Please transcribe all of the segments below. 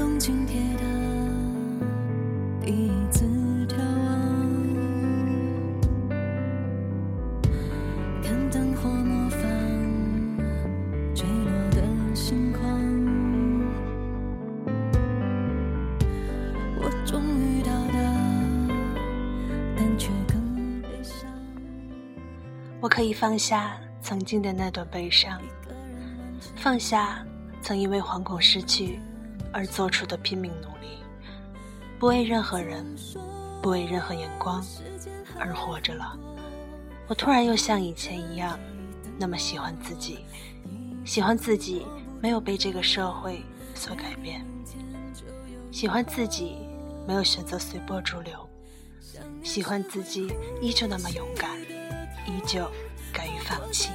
东京铁塔第一次眺望，看灯火模仿坠落的星光。我终于到达，但却更悲伤。我可以放下曾经的那段悲伤，放下曾因为惶恐失去而做出的拼命努力，不为任何人，不为任何眼光而活着了。我突然又像以前一样，那么喜欢自己，喜欢自己没有被这个社会所改变，喜欢自己没有选择随波逐流，喜欢自己依旧那么勇敢，依旧敢于放弃。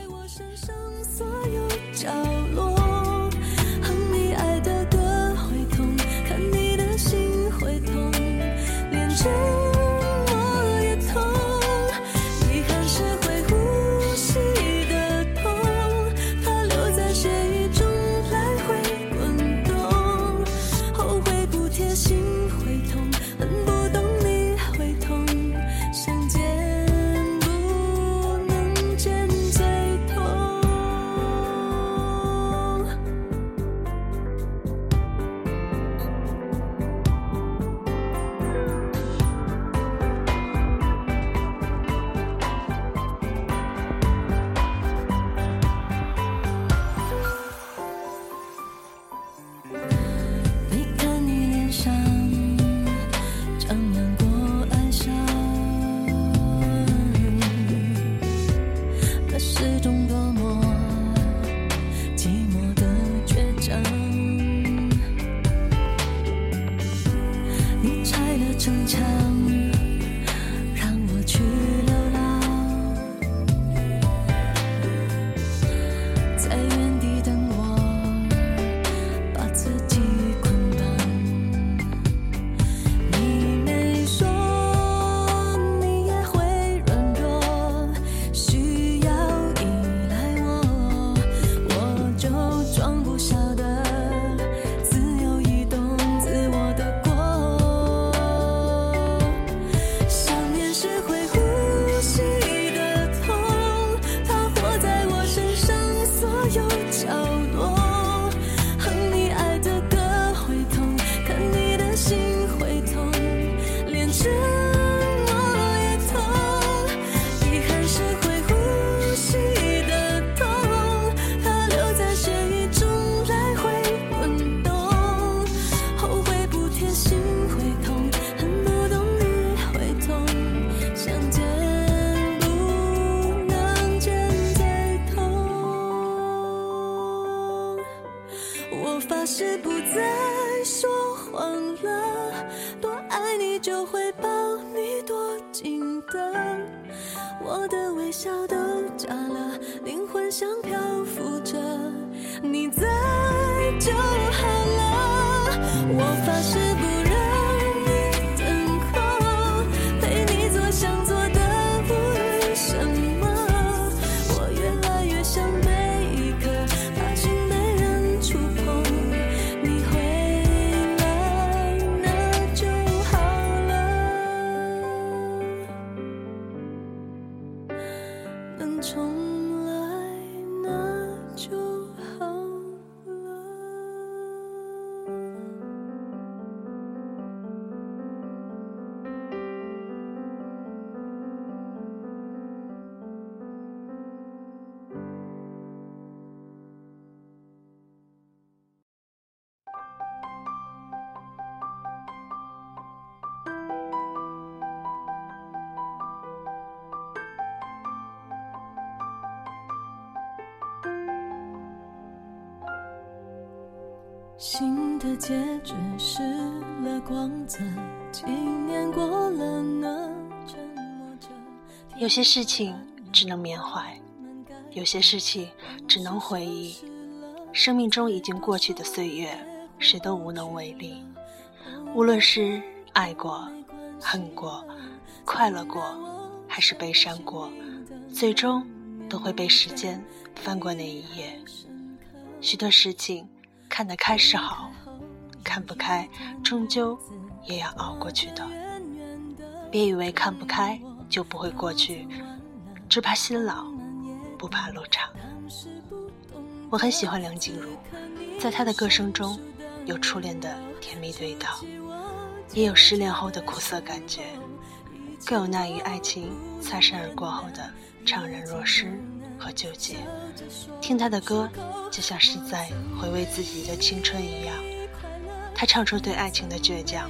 新的戒指失了光泽，几年过了呢？沉默着。有些事情只能缅怀，有些事情只能回忆。生命中已经过去的岁月，谁都无能为力。无论是爱过、恨过、快乐过，还是悲伤过，最终都会被时间翻过那一页。许多事情看得开是好，看不开，终究也要熬过去的。别以为看不开就不会过去，只怕心老，不怕路长。我很喜欢梁静茹，在她的歌声中，有初恋的甜蜜味道，也有失恋后的苦涩感觉，更有那与爱情擦身而过后的怅然若失和纠结。听她的歌，就像是在回味自己的青春一样。他唱出对爱情的倔强。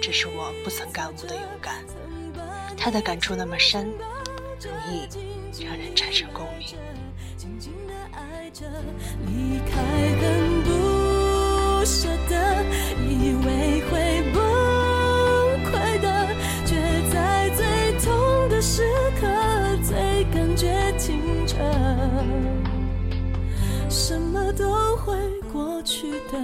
只是我不曾感悟的勇敢，他的感触那么深，容易让人产生共鸣。离开很不舍得，以为会崩溃的，却在最痛的时刻最感觉清澈。什么都会过去的。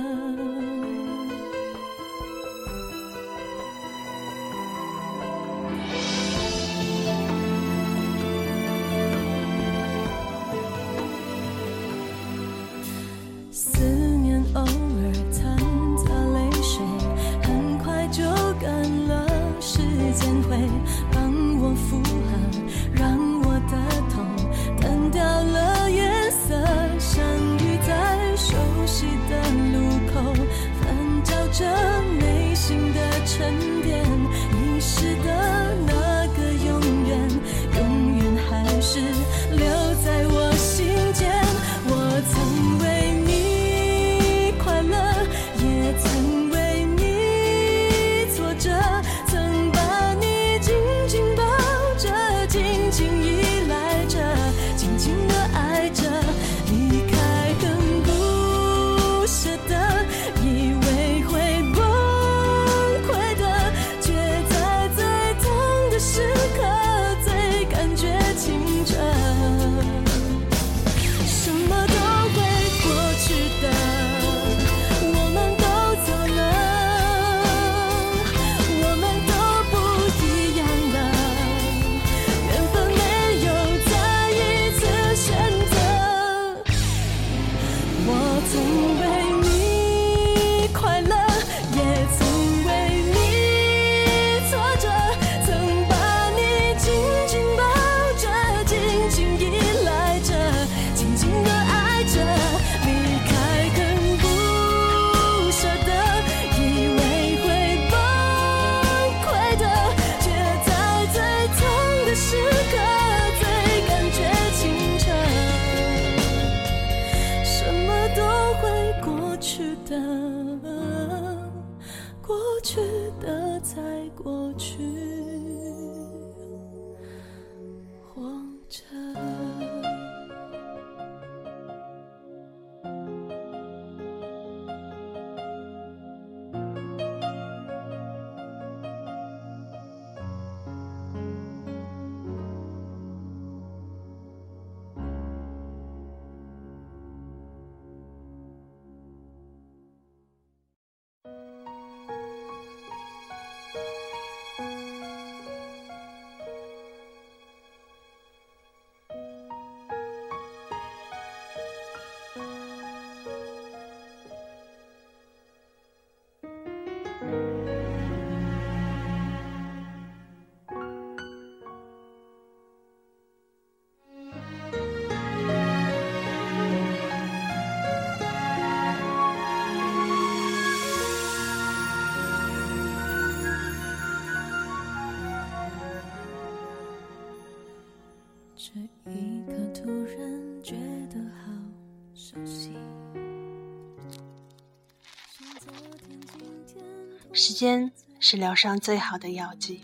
时间是疗伤最好的药剂，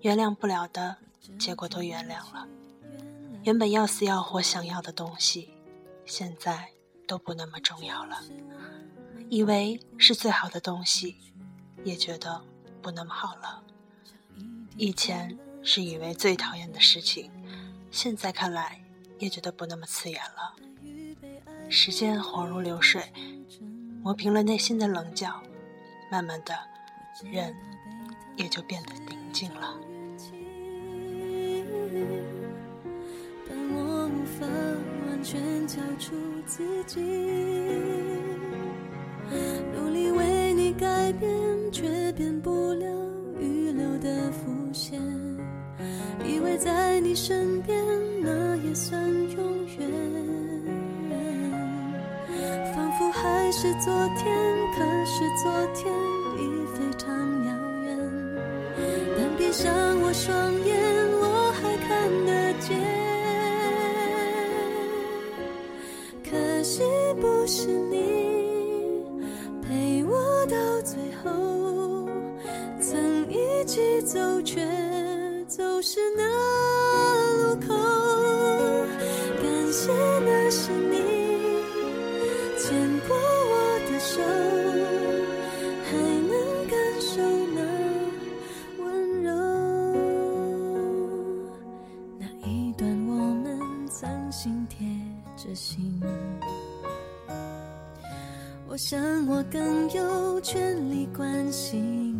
原谅不了的结果都原谅了。原本要死要活想要的东西，现在都不那么重要了。以为是最好的东西，也觉得不那么好了。以前是以为最讨厌的事情，现在看来也觉得不那么刺眼了。时间恍如流水，磨平了内心的棱角。慢慢的，人也就变得宁静了。但我无法完全交出自己，努力为你。改变，却变不了预留的伏线。以为在你身边，那也算永远。仿佛还是昨天，是昨天已非常遥远。但闭上我双眼，我想我更有权利关心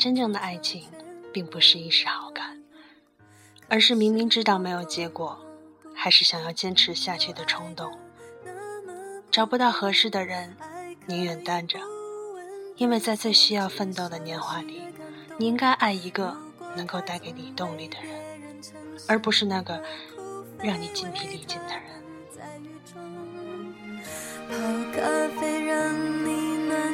真正的爱情，并不是一时好感，而是明明知道没有结果，还是想要坚持下去的冲动。找不到合适的人，宁愿单着，因为在最需要奋斗的年华里，你应该爱一个能够带给你动力的人，而不是那个让你筋疲力尽的人。泡咖啡让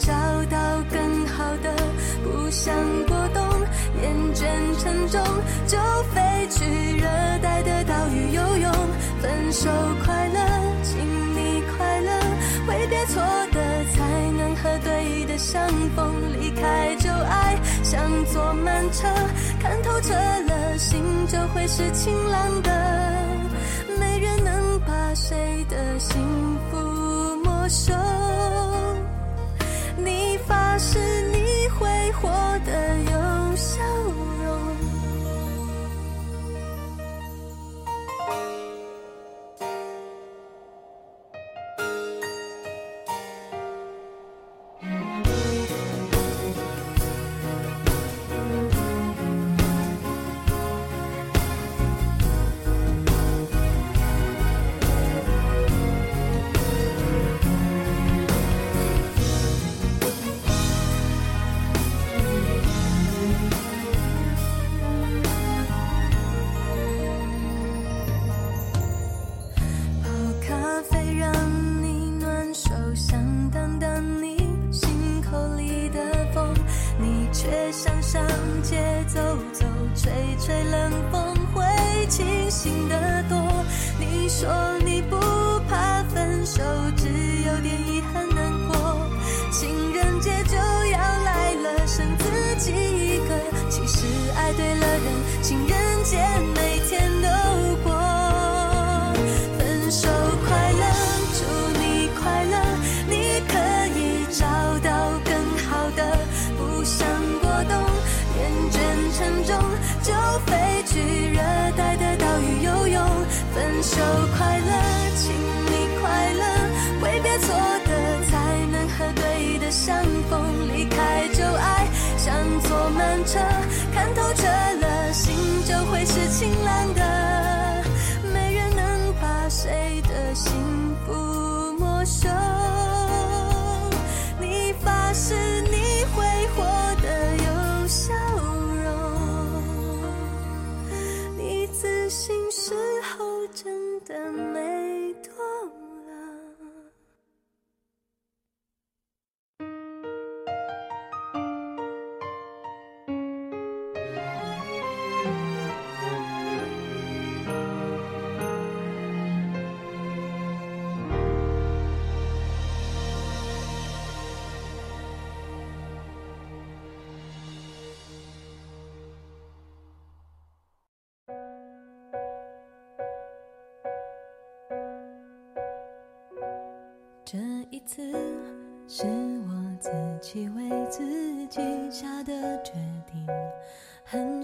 找到更好的。不想过冬，厌倦沉重，就飞去热带的岛屿游泳。分手快乐，请你快乐，挥别错的，才能和对的相逢。离开旧爱，像坐慢车，看透彻了，心就会是晴朗的。没人能把谁的幸福没收。是你会活得有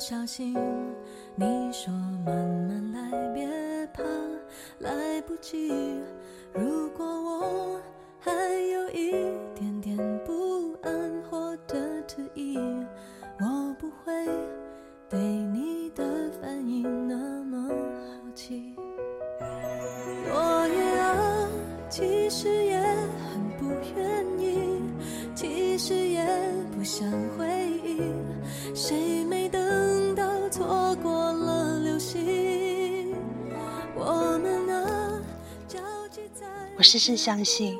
小心。你说慢慢来，别怕来不及。如我深深相信，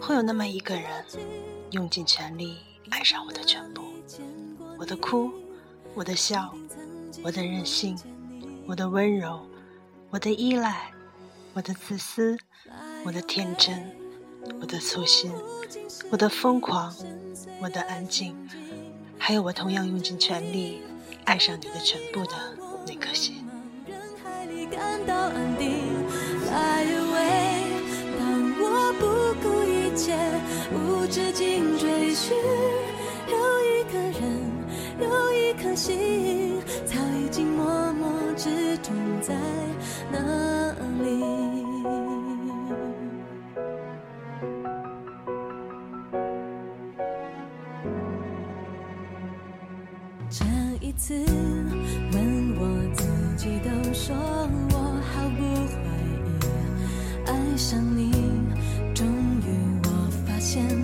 会有那么一个人，用尽全力爱上我的全部，我的哭，我的笑，我的任性，我的温柔，我的依赖，我的自私，我的天真，我的粗心，我的疯狂，我的安静，还有我同样用尽全力爱上你的全部的那颗心。人海里感到安定，Fly away。些，无止境追寻，有一个人，有一颗心，早已经默默之中在那里。这一次，问我自己都说我毫不怀疑，爱上你，现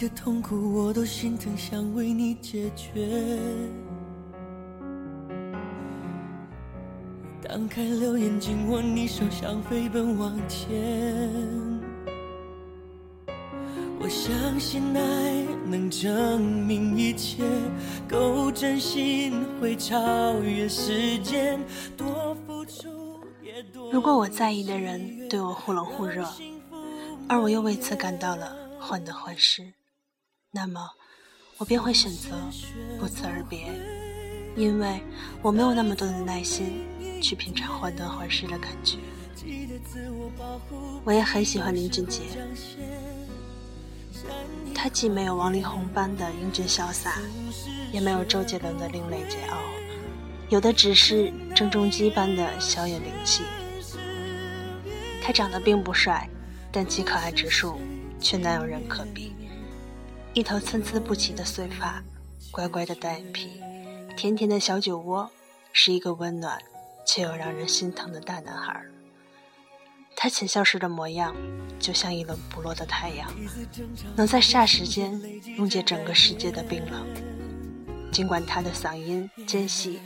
的痛苦我都心疼，想为你解决。当开了眼睛，握你手，想飞奔往前。我相信爱能证明一切，够真心会超越时间。多付出也多。如果我在意的人对我忽冷忽热，而我又为此感到了。患得患失，那么我便会选择不辞而别，因为我没有那么多的耐心去品尝患得患失的感觉。我也很喜欢林俊杰，他既没有王力宏般的英俊潇洒，也没有周杰伦的另类桀骜，有的只是郑中基般的小野灵气。他长得并不帅，但其可爱指数。却难有人可比。一头参差不齐的碎发，乖乖的单眼皮，甜甜的小酒窝，是一个温暖却又让人心疼的大男孩。他浅笑时的模样，就像一轮不落的太阳，能在霎时间溶解整个世界的冰冷。尽管他的嗓音尖细，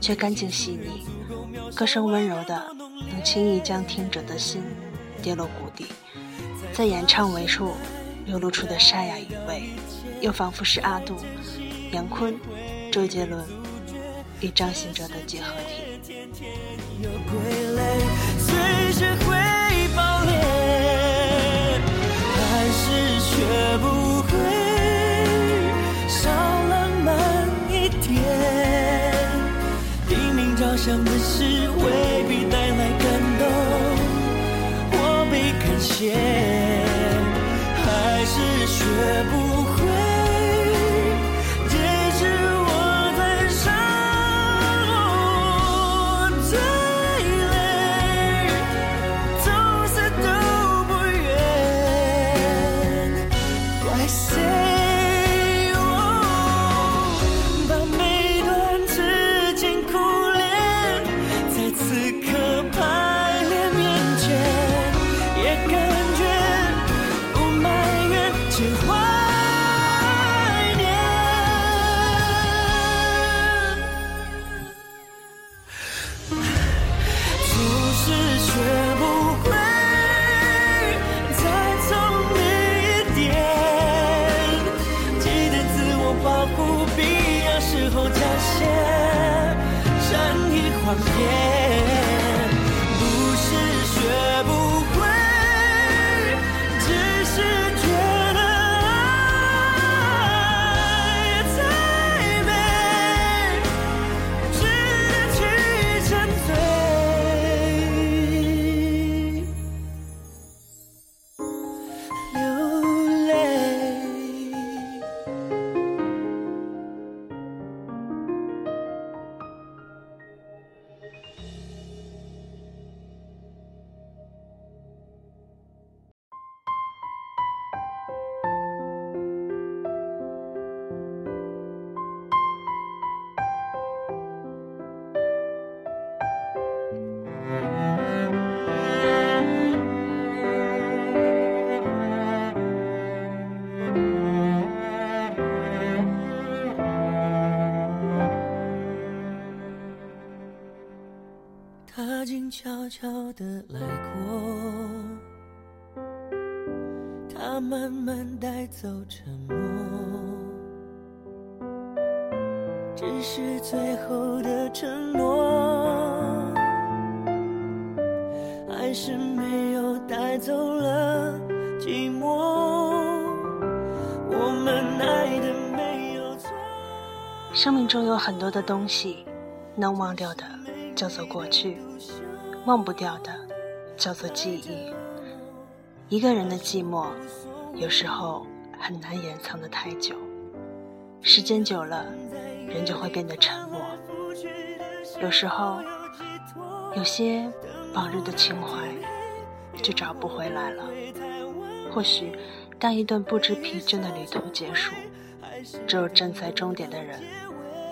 却干净细腻，歌声温柔的，能轻易将听者的心跌落谷底。在演唱尾处流露出的沙哑余味，又仿佛是阿杜、杨坤、周杰伦与张信哲的结合体。想的事未必带来感动，我被感谢。慢慢带走沉默，只是最后的承诺，还是没有带走了寂寞。我们爱的没有错。生命中有很多的东西，能忘掉的叫做过去。忘不掉的，叫做记忆。一个人的寂寞，有时候很难掩藏的太久。时间久了，人就会变得沉默。有时候，有些往日的情怀就找不回来了。或许，当一段不知疲倦的旅途结束，只有站在终点的人，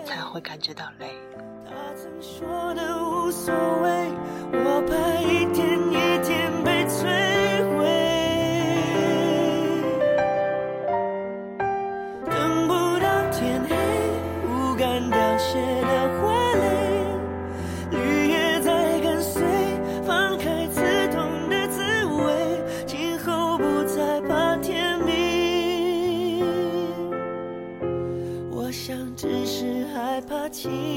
才会感觉到累。说的无所谓，我怕一天一害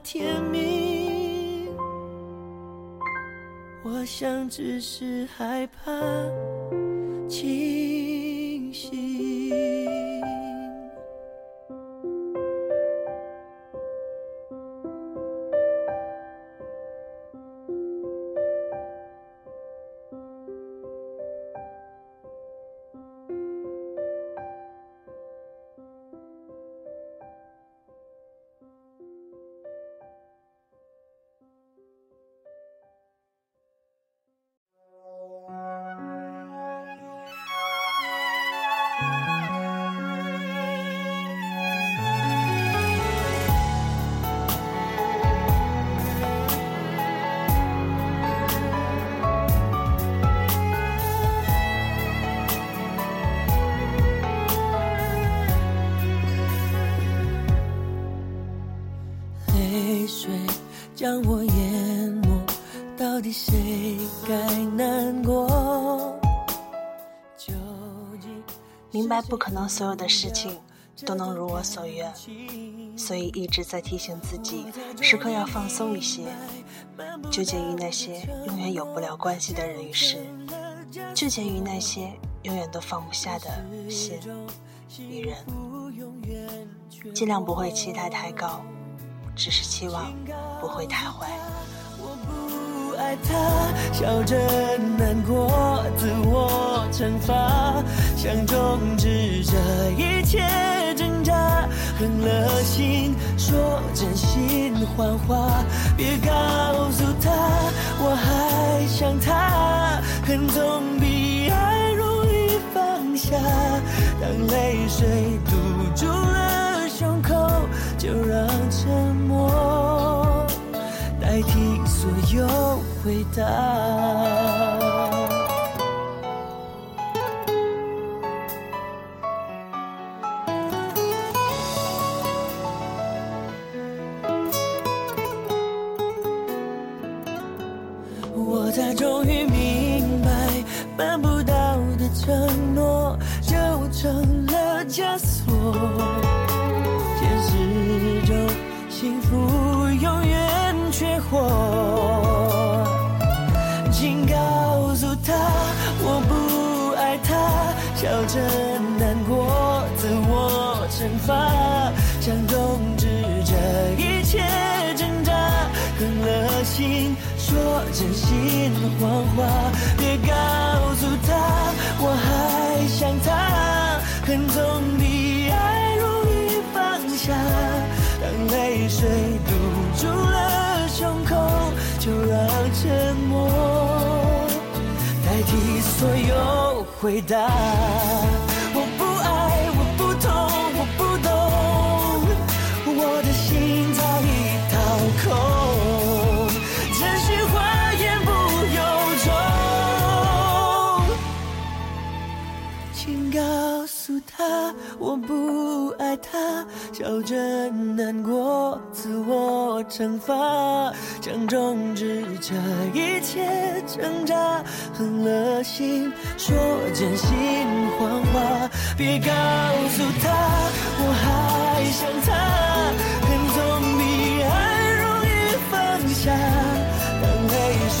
甜蜜。我想只是害怕清醒。明白不可能所有的事情都能如我所愿，所以一直在提醒自己，时刻要放松一些。纠结于那些永远有不了关系的人与事，纠结于那些永远都放不下的心与人，尽量不会期待太高。只是期望不会太坏。爱他，笑着难过，自我惩罚，想终止这一切挣扎，狠了心说真心谎话，别告诉他我还想他，恨总比爱容易放下，当泪水堵住了胸口。就让沉默代替所有回答。我才终于明白，办不到的承诺就成了枷锁。想终止这一切挣扎，狠了心说真心谎话，别告诉他我还想他，恨总比爱容易放下。当泪水堵住了胸口，就让沉默代替所有回答。我不爱他。笑着难过，自我惩罚，想终止这一切挣扎，狠了心说真心谎话，别告诉他我还想他，恨总比爱容易放下，当泪水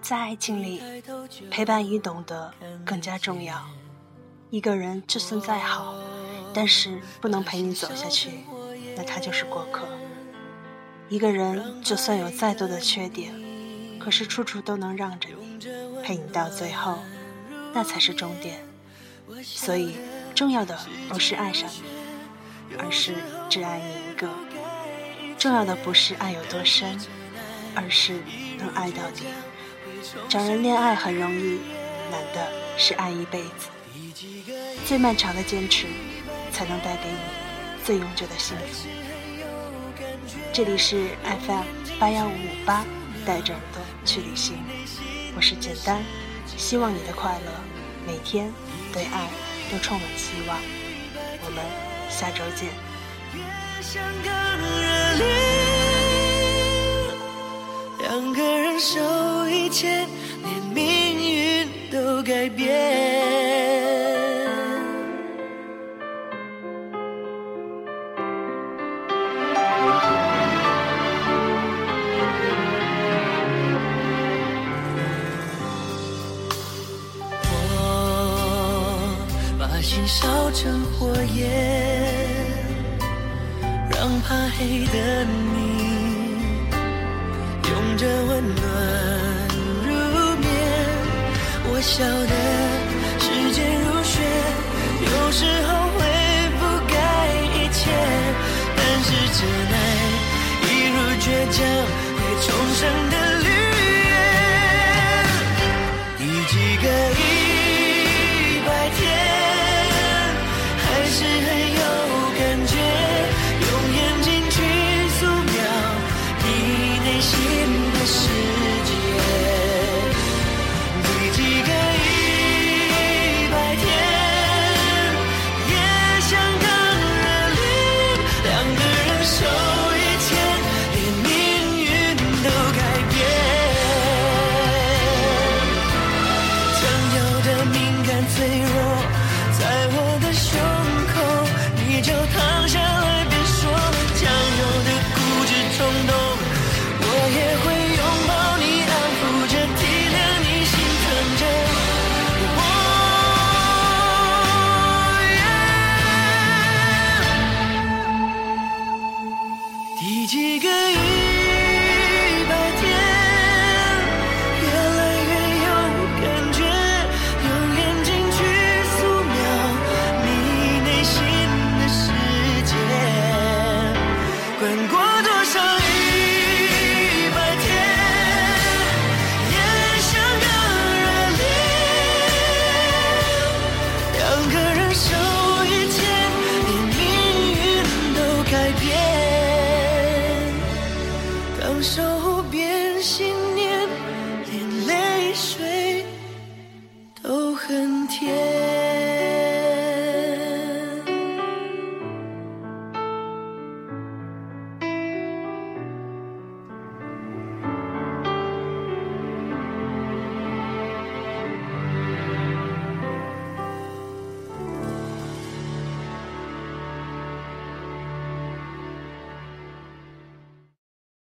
在爱情里，陪伴与懂得更加重要。一个人就算再好，但是不能陪你走下去，那他就是过客。一个人就算有再多的缺点，可是处处都能让着你，陪你到最后，那才是终点。所以，重要的不是爱上你，而是只爱你一个；重要的不是爱有多深，而是能爱到底。找人恋爱很容易，难的是爱一辈子。最漫长的坚持，才能带给你最永久的幸福。这里是 FM 八幺五五八，带着耳朵去旅行，我是简单，希望你的快乐每天对爱都充满希望。我们下周见。两个人手一牵，连命运都改变。我把心烧成火焰，让怕黑的你拥着温暖入眠。我晓得时间如雪，有时候会覆盖一切，但是真爱一如倔强会重生的